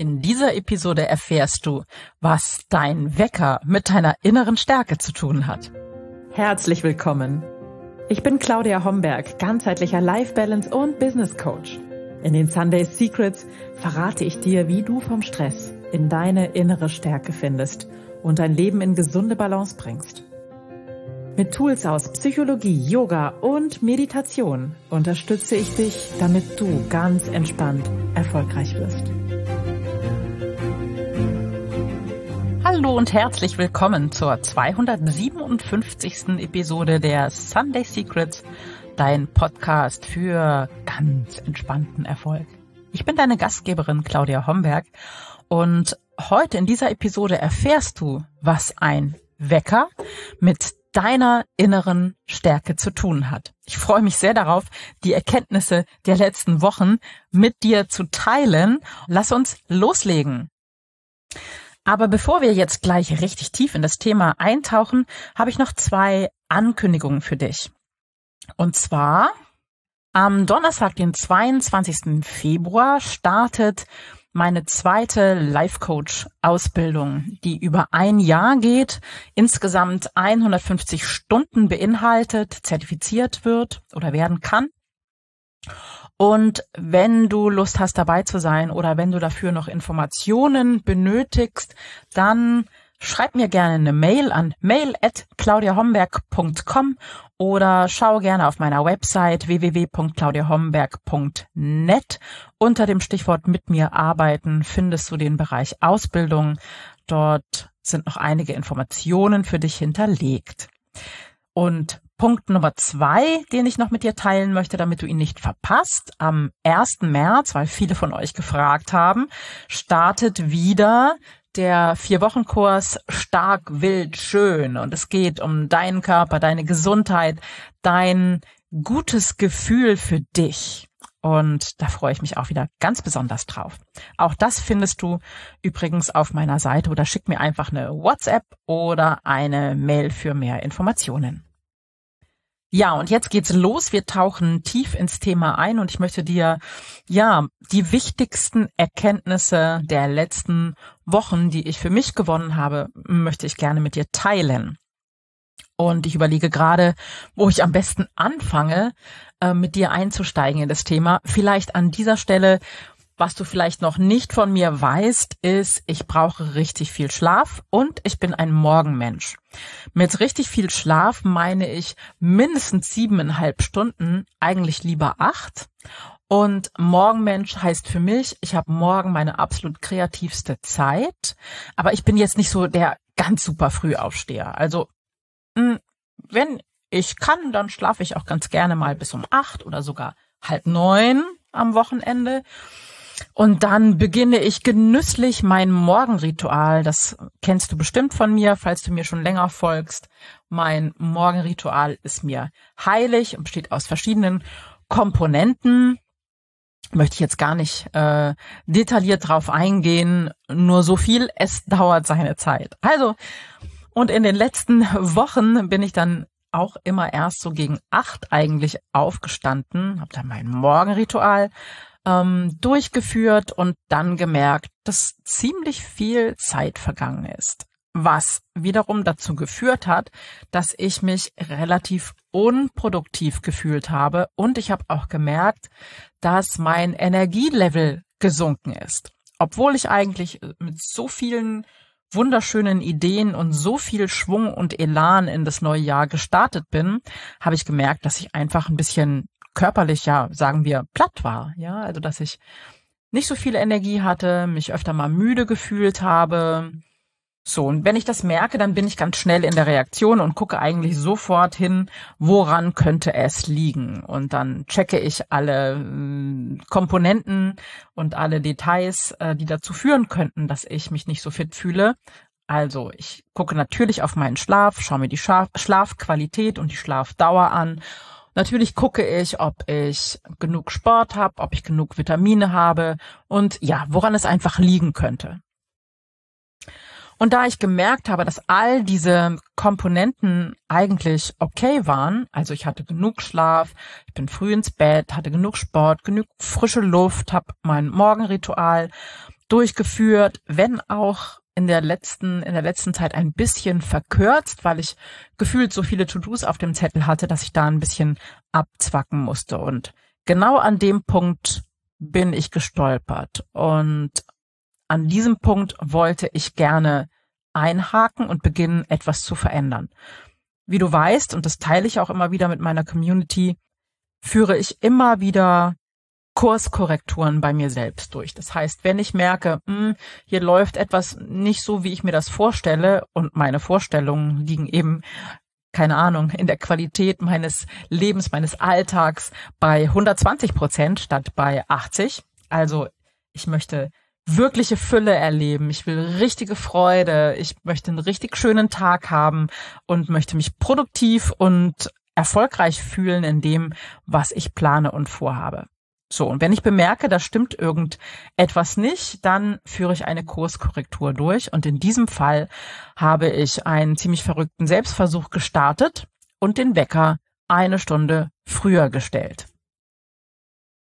In dieser Episode erfährst du, was dein Wecker mit deiner inneren Stärke zu tun hat. Herzlich willkommen. Ich bin Claudia Homberg, ganzheitlicher Life Balance und Business Coach. In den Sunday Secrets verrate ich dir, wie du vom Stress in deine innere Stärke findest und dein Leben in gesunde Balance bringst. Mit Tools aus Psychologie, Yoga und Meditation unterstütze ich dich, damit du ganz entspannt erfolgreich wirst. Hallo und herzlich willkommen zur 257. Episode der Sunday Secrets, dein Podcast für ganz entspannten Erfolg. Ich bin deine Gastgeberin Claudia Homberg und heute in dieser Episode erfährst du, was ein Wecker mit deiner inneren Stärke zu tun hat. Ich freue mich sehr darauf, die Erkenntnisse der letzten Wochen mit dir zu teilen. Lass uns loslegen. Aber bevor wir jetzt gleich richtig tief in das Thema eintauchen, habe ich noch zwei Ankündigungen für dich. Und zwar am Donnerstag, den 22. Februar, startet meine zweite Life Coach Ausbildung, die über ein Jahr geht, insgesamt 150 Stunden beinhaltet, zertifiziert wird oder werden kann. Und wenn du Lust hast, dabei zu sein oder wenn du dafür noch Informationen benötigst, dann schreib mir gerne eine Mail an mail at claudiahomberg.com oder schau gerne auf meiner Website www.claudiahomberg.net. Unter dem Stichwort mit mir arbeiten findest du den Bereich Ausbildung. Dort sind noch einige Informationen für dich hinterlegt. Und Punkt Nummer zwei, den ich noch mit dir teilen möchte, damit du ihn nicht verpasst. Am 1. März, weil viele von euch gefragt haben, startet wieder der Vier-Wochen-Kurs Stark, Wild, Schön. Und es geht um deinen Körper, deine Gesundheit, dein gutes Gefühl für dich. Und da freue ich mich auch wieder ganz besonders drauf. Auch das findest du übrigens auf meiner Seite oder schick mir einfach eine WhatsApp oder eine Mail für mehr Informationen. Ja, und jetzt geht's los. Wir tauchen tief ins Thema ein und ich möchte dir, ja, die wichtigsten Erkenntnisse der letzten Wochen, die ich für mich gewonnen habe, möchte ich gerne mit dir teilen. Und ich überlege gerade, wo ich am besten anfange, äh, mit dir einzusteigen in das Thema. Vielleicht an dieser Stelle was du vielleicht noch nicht von mir weißt, ist, ich brauche richtig viel Schlaf und ich bin ein Morgenmensch. Mit richtig viel Schlaf meine ich mindestens siebeneinhalb Stunden, eigentlich lieber acht. Und Morgenmensch heißt für mich, ich habe morgen meine absolut kreativste Zeit, aber ich bin jetzt nicht so der ganz super Frühaufsteher. Also hm, wenn ich kann, dann schlafe ich auch ganz gerne mal bis um acht oder sogar halb neun am Wochenende. Und dann beginne ich genüsslich mein Morgenritual. Das kennst du bestimmt von mir, falls du mir schon länger folgst. Mein Morgenritual ist mir heilig und besteht aus verschiedenen Komponenten. Möchte ich jetzt gar nicht äh, detailliert drauf eingehen. Nur so viel, es dauert seine Zeit. Also, und in den letzten Wochen bin ich dann auch immer erst so gegen acht eigentlich aufgestanden, habe dann mein Morgenritual ähm, durchgeführt und dann gemerkt, dass ziemlich viel Zeit vergangen ist. Was wiederum dazu geführt hat, dass ich mich relativ unproduktiv gefühlt habe und ich habe auch gemerkt, dass mein Energielevel gesunken ist. Obwohl ich eigentlich mit so vielen wunderschönen Ideen und so viel Schwung und Elan in das neue Jahr gestartet bin, habe ich gemerkt, dass ich einfach ein bisschen körperlich ja, sagen wir, platt war. Ja, also dass ich nicht so viel Energie hatte, mich öfter mal müde gefühlt habe. So, und wenn ich das merke, dann bin ich ganz schnell in der Reaktion und gucke eigentlich sofort hin, woran könnte es liegen. Und dann checke ich alle äh, Komponenten und alle Details, äh, die dazu führen könnten, dass ich mich nicht so fit fühle. Also ich gucke natürlich auf meinen Schlaf, schaue mir die Schlaf Schlafqualität und die Schlafdauer an Natürlich gucke ich, ob ich genug Sport habe, ob ich genug Vitamine habe und ja, woran es einfach liegen könnte. Und da ich gemerkt habe, dass all diese Komponenten eigentlich okay waren, also ich hatte genug Schlaf, ich bin früh ins Bett, hatte genug Sport, genug frische Luft, habe mein Morgenritual durchgeführt, wenn auch in der letzten, in der letzten Zeit ein bisschen verkürzt, weil ich gefühlt so viele To-Dos auf dem Zettel hatte, dass ich da ein bisschen abzwacken musste. Und genau an dem Punkt bin ich gestolpert. Und an diesem Punkt wollte ich gerne einhaken und beginnen, etwas zu verändern. Wie du weißt, und das teile ich auch immer wieder mit meiner Community, führe ich immer wieder Kurskorrekturen bei mir selbst durch. Das heißt, wenn ich merke, mh, hm, hier läuft etwas nicht so, wie ich mir das vorstelle, und meine Vorstellungen liegen eben, keine Ahnung, in der Qualität meines Lebens, meines Alltags bei 120 Prozent statt bei 80. Also ich möchte wirkliche Fülle erleben. Ich will richtige Freude. Ich möchte einen richtig schönen Tag haben und möchte mich produktiv und erfolgreich fühlen in dem, was ich plane und vorhabe. So, und wenn ich bemerke, da stimmt irgendetwas nicht, dann führe ich eine Kurskorrektur durch. Und in diesem Fall habe ich einen ziemlich verrückten Selbstversuch gestartet und den Wecker eine Stunde früher gestellt.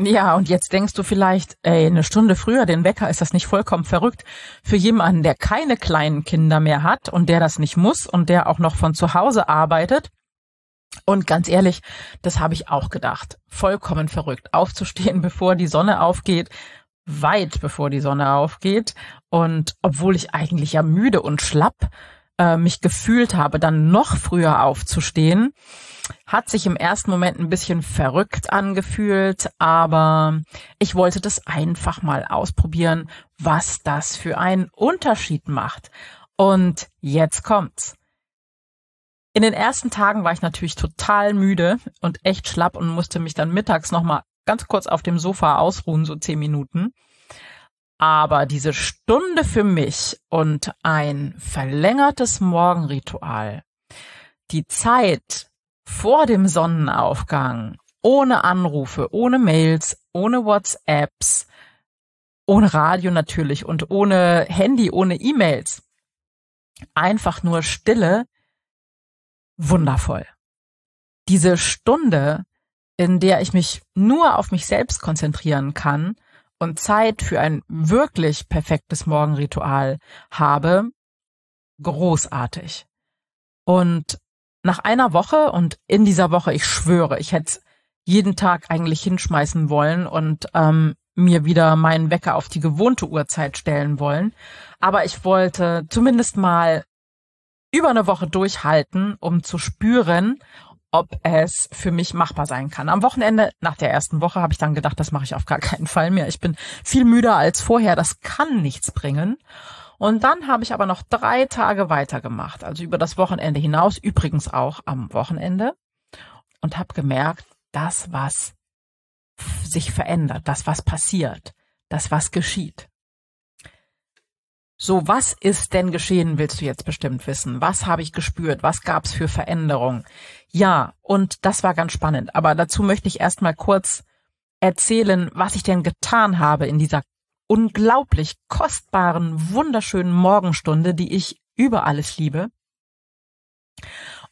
Ja, und jetzt denkst du vielleicht, ey, eine Stunde früher den Wecker, ist das nicht vollkommen verrückt für jemanden, der keine kleinen Kinder mehr hat und der das nicht muss und der auch noch von zu Hause arbeitet? Und ganz ehrlich, das habe ich auch gedacht. Vollkommen verrückt, aufzustehen, bevor die Sonne aufgeht, weit bevor die Sonne aufgeht. Und obwohl ich eigentlich ja müde und schlapp äh, mich gefühlt habe, dann noch früher aufzustehen, hat sich im ersten Moment ein bisschen verrückt angefühlt, aber ich wollte das einfach mal ausprobieren, was das für einen Unterschied macht. Und jetzt kommt's. In den ersten Tagen war ich natürlich total müde und echt schlapp und musste mich dann mittags nochmal ganz kurz auf dem Sofa ausruhen, so zehn Minuten. Aber diese Stunde für mich und ein verlängertes Morgenritual, die Zeit vor dem Sonnenaufgang, ohne Anrufe, ohne Mails, ohne WhatsApps, ohne Radio natürlich und ohne Handy, ohne E-Mails, einfach nur Stille, wundervoll. Diese Stunde, in der ich mich nur auf mich selbst konzentrieren kann und Zeit für ein wirklich perfektes Morgenritual habe, großartig. Und nach einer Woche und in dieser Woche, ich schwöre, ich hätte jeden Tag eigentlich hinschmeißen wollen und ähm, mir wieder meinen Wecker auf die gewohnte Uhrzeit stellen wollen. Aber ich wollte zumindest mal über eine Woche durchhalten, um zu spüren, ob es für mich machbar sein kann. Am Wochenende, nach der ersten Woche, habe ich dann gedacht, das mache ich auf gar keinen Fall mehr. Ich bin viel müder als vorher, das kann nichts bringen. Und dann habe ich aber noch drei Tage weitergemacht, also über das Wochenende hinaus, übrigens auch am Wochenende, und habe gemerkt, das, was sich verändert, das, was passiert, das, was geschieht. So, was ist denn geschehen, willst du jetzt bestimmt wissen. Was habe ich gespürt? Was gab es für Veränderungen? Ja, und das war ganz spannend. Aber dazu möchte ich erstmal kurz erzählen, was ich denn getan habe in dieser unglaublich kostbaren, wunderschönen Morgenstunde, die ich über alles liebe.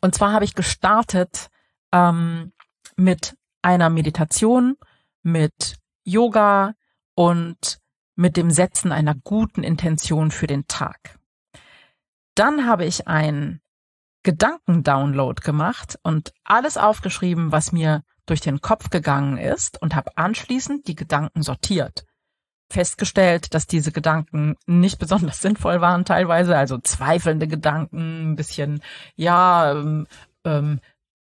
Und zwar habe ich gestartet ähm, mit einer Meditation, mit Yoga und mit dem Setzen einer guten Intention für den Tag. Dann habe ich einen Gedankendownload gemacht und alles aufgeschrieben, was mir durch den Kopf gegangen ist und habe anschließend die Gedanken sortiert. Festgestellt, dass diese Gedanken nicht besonders sinnvoll waren teilweise, also zweifelnde Gedanken, ein bisschen, ja, ähm, ähm,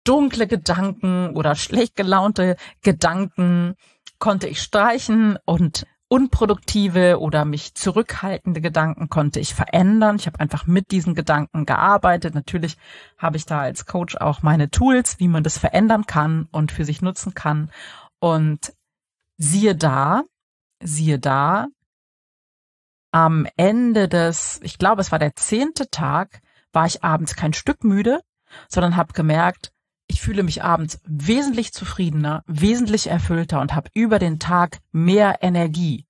dunkle Gedanken oder schlecht gelaunte Gedanken konnte ich streichen und unproduktive oder mich zurückhaltende Gedanken konnte ich verändern. Ich habe einfach mit diesen Gedanken gearbeitet. Natürlich habe ich da als Coach auch meine Tools, wie man das verändern kann und für sich nutzen kann. Und siehe da, siehe da, am Ende des, ich glaube, es war der zehnte Tag, war ich abends kein Stück müde, sondern habe gemerkt, ich fühle mich abends wesentlich zufriedener, wesentlich erfüllter und habe über den Tag mehr Energie.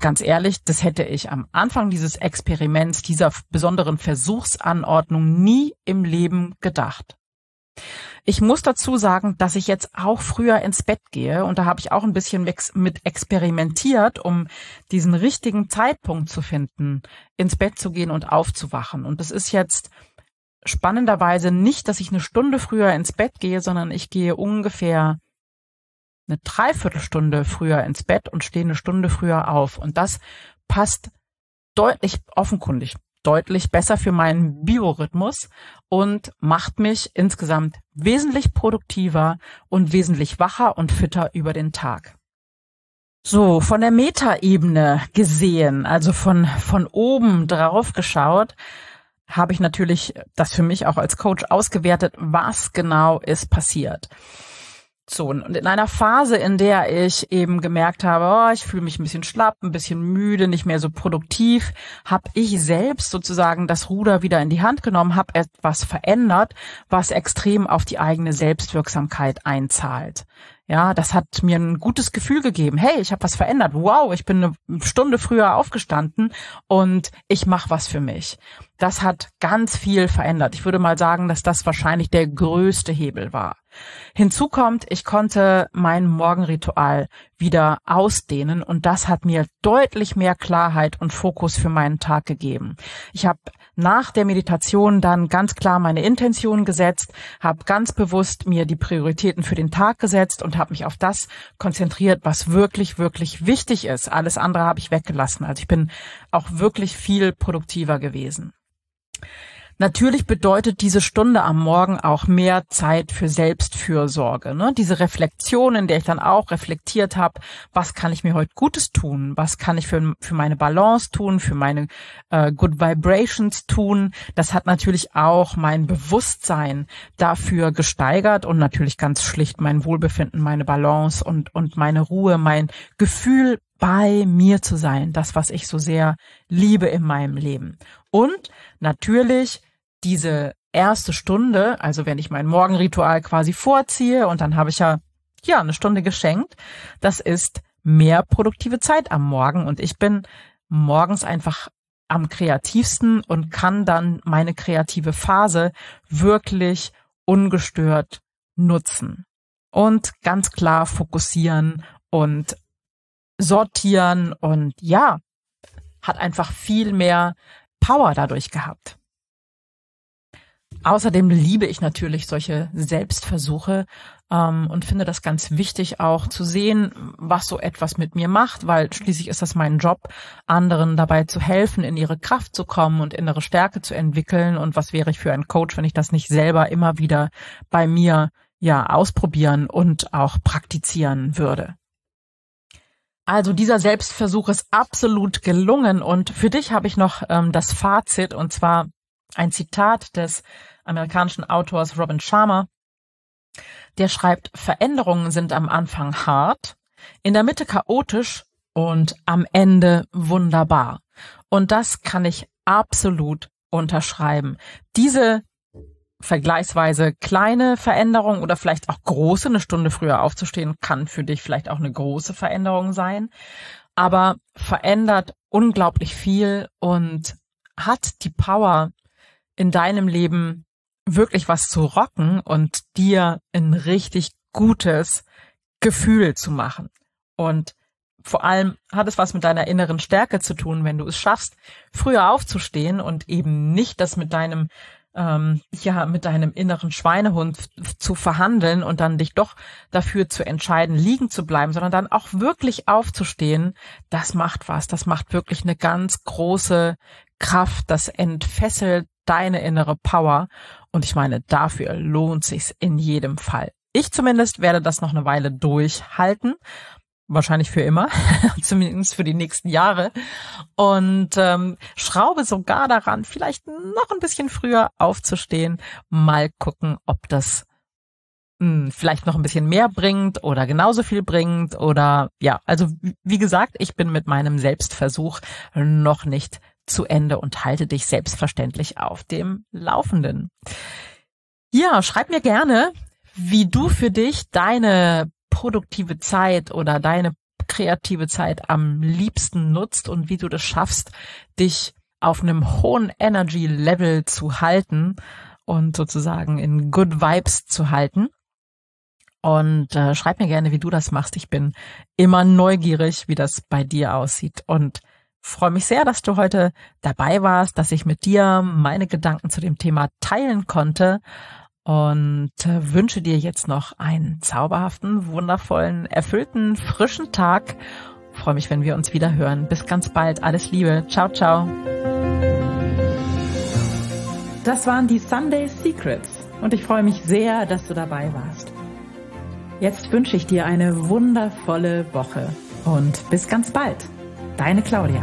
Ganz ehrlich, das hätte ich am Anfang dieses Experiments, dieser besonderen Versuchsanordnung nie im Leben gedacht. Ich muss dazu sagen, dass ich jetzt auch früher ins Bett gehe und da habe ich auch ein bisschen mit experimentiert, um diesen richtigen Zeitpunkt zu finden, ins Bett zu gehen und aufzuwachen. Und das ist jetzt spannenderweise nicht, dass ich eine Stunde früher ins Bett gehe, sondern ich gehe ungefähr eine Dreiviertelstunde früher ins Bett und stehe eine Stunde früher auf. Und das passt deutlich offenkundig deutlich besser für meinen Biorhythmus und macht mich insgesamt wesentlich produktiver und wesentlich wacher und fitter über den Tag. So, von der Metaebene gesehen, also von, von oben drauf geschaut, habe ich natürlich das für mich auch als Coach ausgewertet, was genau ist passiert. So, und in einer Phase, in der ich eben gemerkt habe, oh, ich fühle mich ein bisschen schlapp, ein bisschen müde, nicht mehr so produktiv, habe ich selbst sozusagen das Ruder wieder in die Hand genommen, habe etwas verändert, was extrem auf die eigene Selbstwirksamkeit einzahlt. Ja, das hat mir ein gutes Gefühl gegeben. Hey, ich habe was verändert. Wow, ich bin eine Stunde früher aufgestanden und ich mache was für mich. Das hat ganz viel verändert. Ich würde mal sagen, dass das wahrscheinlich der größte Hebel war. Hinzu kommt, ich konnte mein Morgenritual wieder ausdehnen und das hat mir deutlich mehr Klarheit und Fokus für meinen Tag gegeben. Ich habe nach der Meditation dann ganz klar meine Intention gesetzt, habe ganz bewusst mir die Prioritäten für den Tag gesetzt und habe mich auf das konzentriert, was wirklich, wirklich wichtig ist. Alles andere habe ich weggelassen. Also ich bin auch wirklich viel produktiver gewesen. Natürlich bedeutet diese Stunde am Morgen auch mehr Zeit für Selbstfürsorge. Ne? Diese Reflexion, in der ich dann auch reflektiert habe, was kann ich mir heute Gutes tun? Was kann ich für, für meine Balance tun, für meine äh, Good Vibrations tun? Das hat natürlich auch mein Bewusstsein dafür gesteigert und natürlich ganz schlicht mein Wohlbefinden, meine Balance und, und meine Ruhe, mein Gefühl bei mir zu sein, das, was ich so sehr liebe in meinem Leben. Und natürlich diese erste Stunde, also wenn ich mein Morgenritual quasi vorziehe und dann habe ich ja, ja, eine Stunde geschenkt, das ist mehr produktive Zeit am Morgen und ich bin morgens einfach am kreativsten und kann dann meine kreative Phase wirklich ungestört nutzen und ganz klar fokussieren und sortieren und ja, hat einfach viel mehr Power dadurch gehabt. Außerdem liebe ich natürlich solche Selbstversuche ähm, und finde das ganz wichtig auch zu sehen, was so etwas mit mir macht, weil schließlich ist das mein Job, anderen dabei zu helfen, in ihre Kraft zu kommen und innere Stärke zu entwickeln. Und was wäre ich für ein Coach, wenn ich das nicht selber immer wieder bei mir ja ausprobieren und auch praktizieren würde? Also dieser Selbstversuch ist absolut gelungen und für dich habe ich noch ähm, das Fazit und zwar ein Zitat des amerikanischen Autors Robin Sharma. Der schreibt, Veränderungen sind am Anfang hart, in der Mitte chaotisch und am Ende wunderbar. Und das kann ich absolut unterschreiben. Diese vergleichsweise kleine Veränderung oder vielleicht auch große, eine Stunde früher aufzustehen, kann für dich vielleicht auch eine große Veränderung sein, aber verändert unglaublich viel und hat die Power in deinem Leben wirklich was zu rocken und dir ein richtig gutes Gefühl zu machen. Und vor allem hat es was mit deiner inneren Stärke zu tun, wenn du es schaffst, früher aufzustehen und eben nicht das mit deinem ähm, ja mit deinem inneren Schweinehund zu verhandeln und dann dich doch dafür zu entscheiden, liegen zu bleiben, sondern dann auch wirklich aufzustehen, das macht was. Das macht wirklich eine ganz große Kraft. Das entfesselt deine innere Power. Und ich meine, dafür lohnt sich's in jedem Fall. Ich zumindest werde das noch eine Weile durchhalten wahrscheinlich für immer, zumindest für die nächsten Jahre. Und ähm, schraube sogar daran, vielleicht noch ein bisschen früher aufzustehen. Mal gucken, ob das mh, hm, vielleicht noch ein bisschen mehr bringt oder genauso viel bringt. Oder ja, also wie gesagt, ich bin mit meinem Selbstversuch noch nicht zu Ende und halte dich selbstverständlich auf dem Laufenden. Ja, schreib mir gerne, wie du für dich deine produktive Zeit oder deine kreative Zeit am liebsten nutzt und wie du das schaffst, dich auf einem hohen Energy Level zu halten und sozusagen in Good Vibes zu halten. Und äh, schreib mir gerne, wie du das machst. Ich bin immer neugierig, wie das bei dir aussieht. Und freue mich sehr, dass du heute dabei warst, dass ich mit dir meine Gedanken zu dem Thema teilen konnte. Und äh, wünsche dir jetzt noch einen zauberhaften, wundervollen, erfüllten, frischen Tag. Freue mich, wenn wir uns wieder hören. Bis ganz bald. Alles Liebe. Ciao, ciao. Das waren die Sunday Secrets und ich freue mich sehr, dass du dabei warst. Jetzt wünsche ich dir eine wundervolle Woche und bis ganz bald. Deine Claudia.